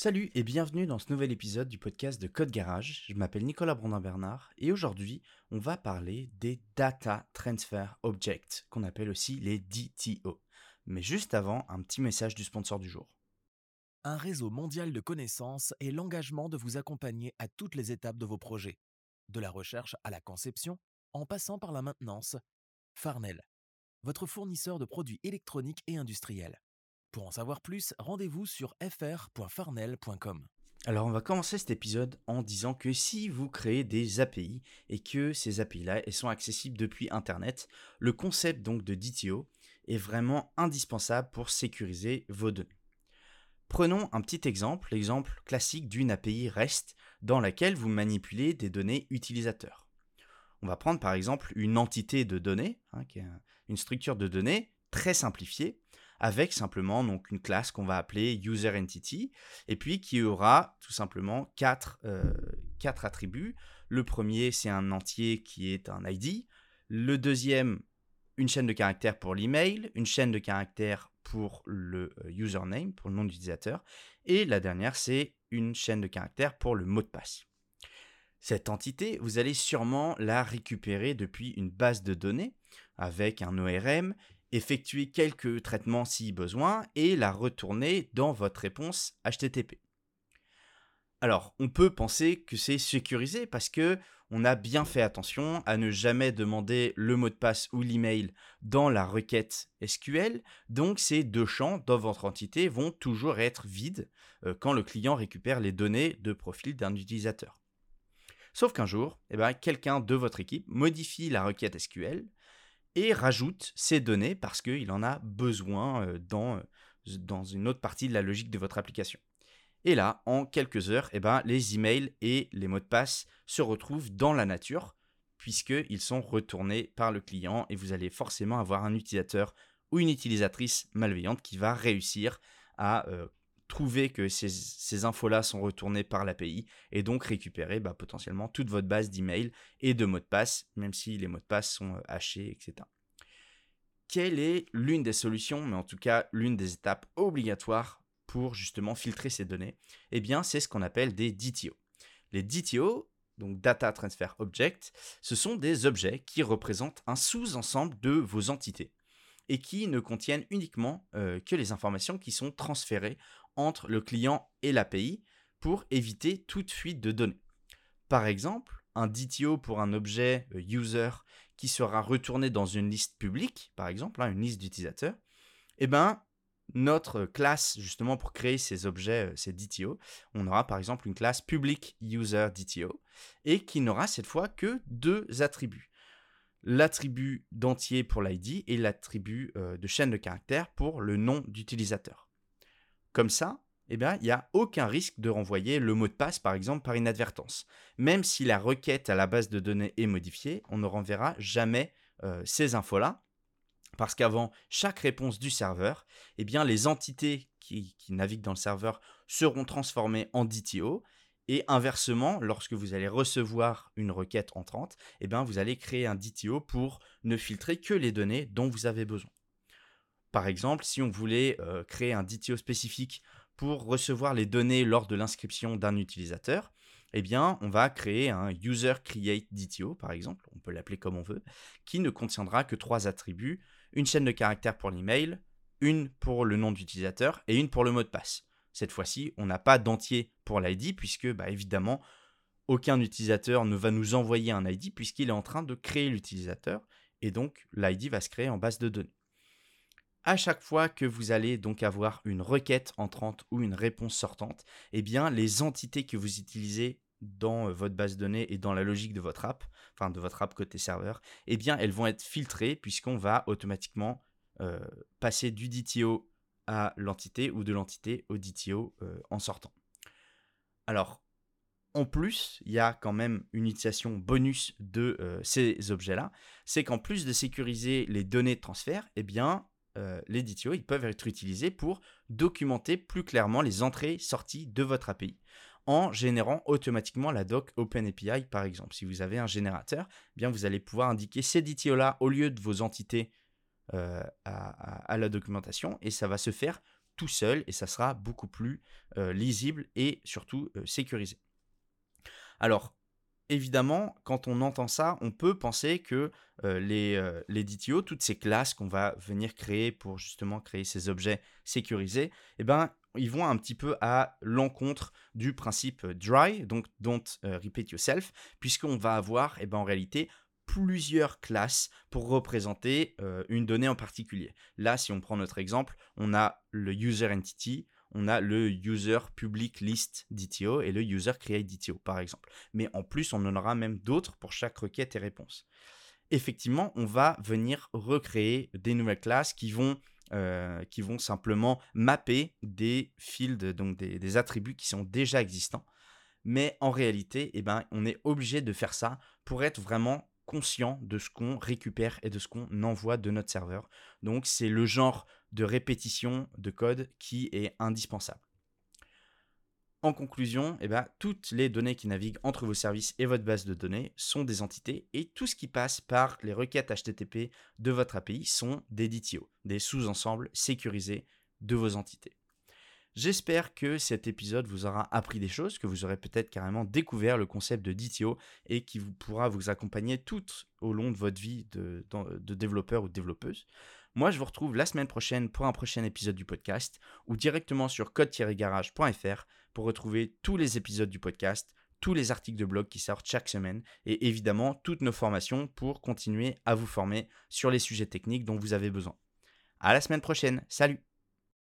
Salut et bienvenue dans ce nouvel épisode du podcast de Code Garage. Je m'appelle Nicolas Brandin-Bernard et aujourd'hui, on va parler des Data Transfer Objects, qu'on appelle aussi les DTO. Mais juste avant, un petit message du sponsor du jour. Un réseau mondial de connaissances et l'engagement de vous accompagner à toutes les étapes de vos projets, de la recherche à la conception, en passant par la maintenance. Farnell, votre fournisseur de produits électroniques et industriels. Pour en savoir plus, rendez-vous sur fr.farnell.com. Alors on va commencer cet épisode en disant que si vous créez des API et que ces API-là sont accessibles depuis Internet, le concept donc de DTO est vraiment indispensable pour sécuriser vos données. Prenons un petit exemple, l'exemple classique d'une API REST dans laquelle vous manipulez des données utilisateurs. On va prendre par exemple une entité de données, hein, une structure de données très simplifiée, avec simplement donc une classe qu'on va appeler user entity et puis qui aura tout simplement quatre, euh, quatre attributs. Le premier, c'est un entier qui est un ID. Le deuxième, une chaîne de caractères pour l'email, une chaîne de caractères pour le euh, username, pour le nom d'utilisateur. Et la dernière, c'est une chaîne de caractères pour le mot de passe. Cette entité, vous allez sûrement la récupérer depuis une base de données avec un ORM effectuer quelques traitements si besoin et la retourner dans votre réponse HTTP. Alors, on peut penser que c'est sécurisé parce que on a bien fait attention à ne jamais demander le mot de passe ou l'email dans la requête SQL. Donc, ces deux champs dans votre entité vont toujours être vides euh, quand le client récupère les données de profil d'un utilisateur. Sauf qu'un jour, eh ben, quelqu'un de votre équipe modifie la requête SQL et rajoute ces données parce qu'il en a besoin euh, dans, euh, dans une autre partie de la logique de votre application. Et là, en quelques heures, eh ben, les emails et les mots de passe se retrouvent dans la nature, puisqu'ils sont retournés par le client, et vous allez forcément avoir un utilisateur ou une utilisatrice malveillante qui va réussir à euh, trouver que ces, infos-là sont retournées par l'API, et donc récupérer bah, potentiellement toute votre base d'emails et de mots de passe, même si les mots de passe sont hachés, etc quelle est l'une des solutions, mais en tout cas l'une des étapes obligatoires pour justement filtrer ces données? Eh bien, c'est ce qu'on appelle des DTO. Les DTO, donc Data Transfer Object, ce sont des objets qui représentent un sous-ensemble de vos entités et qui ne contiennent uniquement euh, que les informations qui sont transférées entre le client et l'API pour éviter toute fuite de données. Par exemple, un DTO pour un objet euh, user qui sera retourné dans une liste publique, par exemple, hein, une liste d'utilisateurs, eh ben, notre classe, justement, pour créer ces objets, euh, ces DTO, on aura par exemple une classe public user DTO et qui n'aura cette fois que deux attributs. L'attribut d'entier pour l'ID et l'attribut euh, de chaîne de caractères pour le nom d'utilisateur. Comme ça, eh bien, il n'y a aucun risque de renvoyer le mot de passe, par exemple, par inadvertance. Même si la requête à la base de données est modifiée, on ne renverra jamais euh, ces infos-là, parce qu'avant chaque réponse du serveur, eh bien, les entités qui, naviguent dans le serveur seront transformées en DTO, et inversement, lorsque vous allez recevoir une requête entrante, eh bien, vous allez créer un DTO pour ne filtrer que les données dont vous avez besoin. Par exemple, si on voulait euh, créer un DTO spécifique pour recevoir les données lors de l'inscription d'un utilisateur, eh bien, on va créer un user DTO, par exemple, on peut l'appeler comme on veut, qui ne contiendra que trois attributs, une chaîne de caractères pour l'email, une pour le nom d'utilisateur et une pour le mot de passe. Cette fois-ci, on n'a pas d'entier pour l'ID, puisque, bah, évidemment, aucun utilisateur ne va nous envoyer un ID, puisqu'il est en train de créer l'utilisateur, et donc l'ID va se créer en base de données. À chaque fois que vous allez donc avoir une requête entrante ou une réponse sortante, eh bien les entités que vous utilisez dans euh, votre base de données et dans la logique de votre app, enfin de votre app côté serveur, eh bien elles vont être filtrées puisqu'on va automatiquement euh, passer du DTO à l'entité ou de l'entité au DTO euh, en sortant. Alors, en plus, il y a quand même une utilisation bonus de ces objets-là, c'est qu'en plus de sécuriser les données de transfert, eh bien, euh, les DTO, ils peuvent être utilisés pour documenter plus clairement les entrées-sorties de votre API en générant automatiquement la doc OpenAPI par exemple. Si vous avez un générateur, eh bien vous allez pouvoir indiquer ces DTO là au lieu de vos entités euh, à, la documentation et ça va se faire tout seul et ça sera beaucoup plus lisible et surtout sécurisé. Alors, évidemment, quand on entend ça, on peut penser que les, les DTO, toutes ces classes qu'on va venir créer pour justement créer ces objets sécurisés, eh ben, ils vont un petit peu à l'encontre du principe dry, donc don't repeat yourself, puisqu'on va avoir eh ben, en réalité plusieurs classes pour représenter une donnée en particulier. Là, si on prend notre exemple, on a le user entity, on a le user public list DTO et le user create DTO par exemple. Mais en plus, on en aura même d'autres pour chaque requête et réponse. Effectivement, on va venir recréer des nouvelles classes qui vont, euh, simplement mapper des fields, donc des, attributs qui sont déjà existants. Mais en réalité, eh ben, on est obligé de faire ça pour être vraiment conscient de ce qu'on récupère et de ce qu'on envoie de notre serveur. Donc c'est le genre de répétition de code qui est indispensable. En conclusion, eh ben, toutes les données qui naviguent entre vos services et votre base de données sont des entités et tout ce qui passe par les requêtes HTTP de votre API sont des DTO, des sous-ensembles sécurisés de vos entités. J'espère que cet épisode vous aura appris des choses, que vous aurez peut-être carrément découvert le concept de DTO et qui vous pourra vous accompagner tout au long de votre vie de, développeur ou de développeuse. Moi, je vous retrouve la semaine prochaine pour un prochain épisode du podcast ou directement sur code-garage.fr pour retrouver tous les épisodes du podcast, tous les articles de blog qui sortent chaque semaine et évidemment toutes nos formations pour continuer à vous former sur les sujets techniques dont vous avez besoin. À la semaine prochaine. Salut!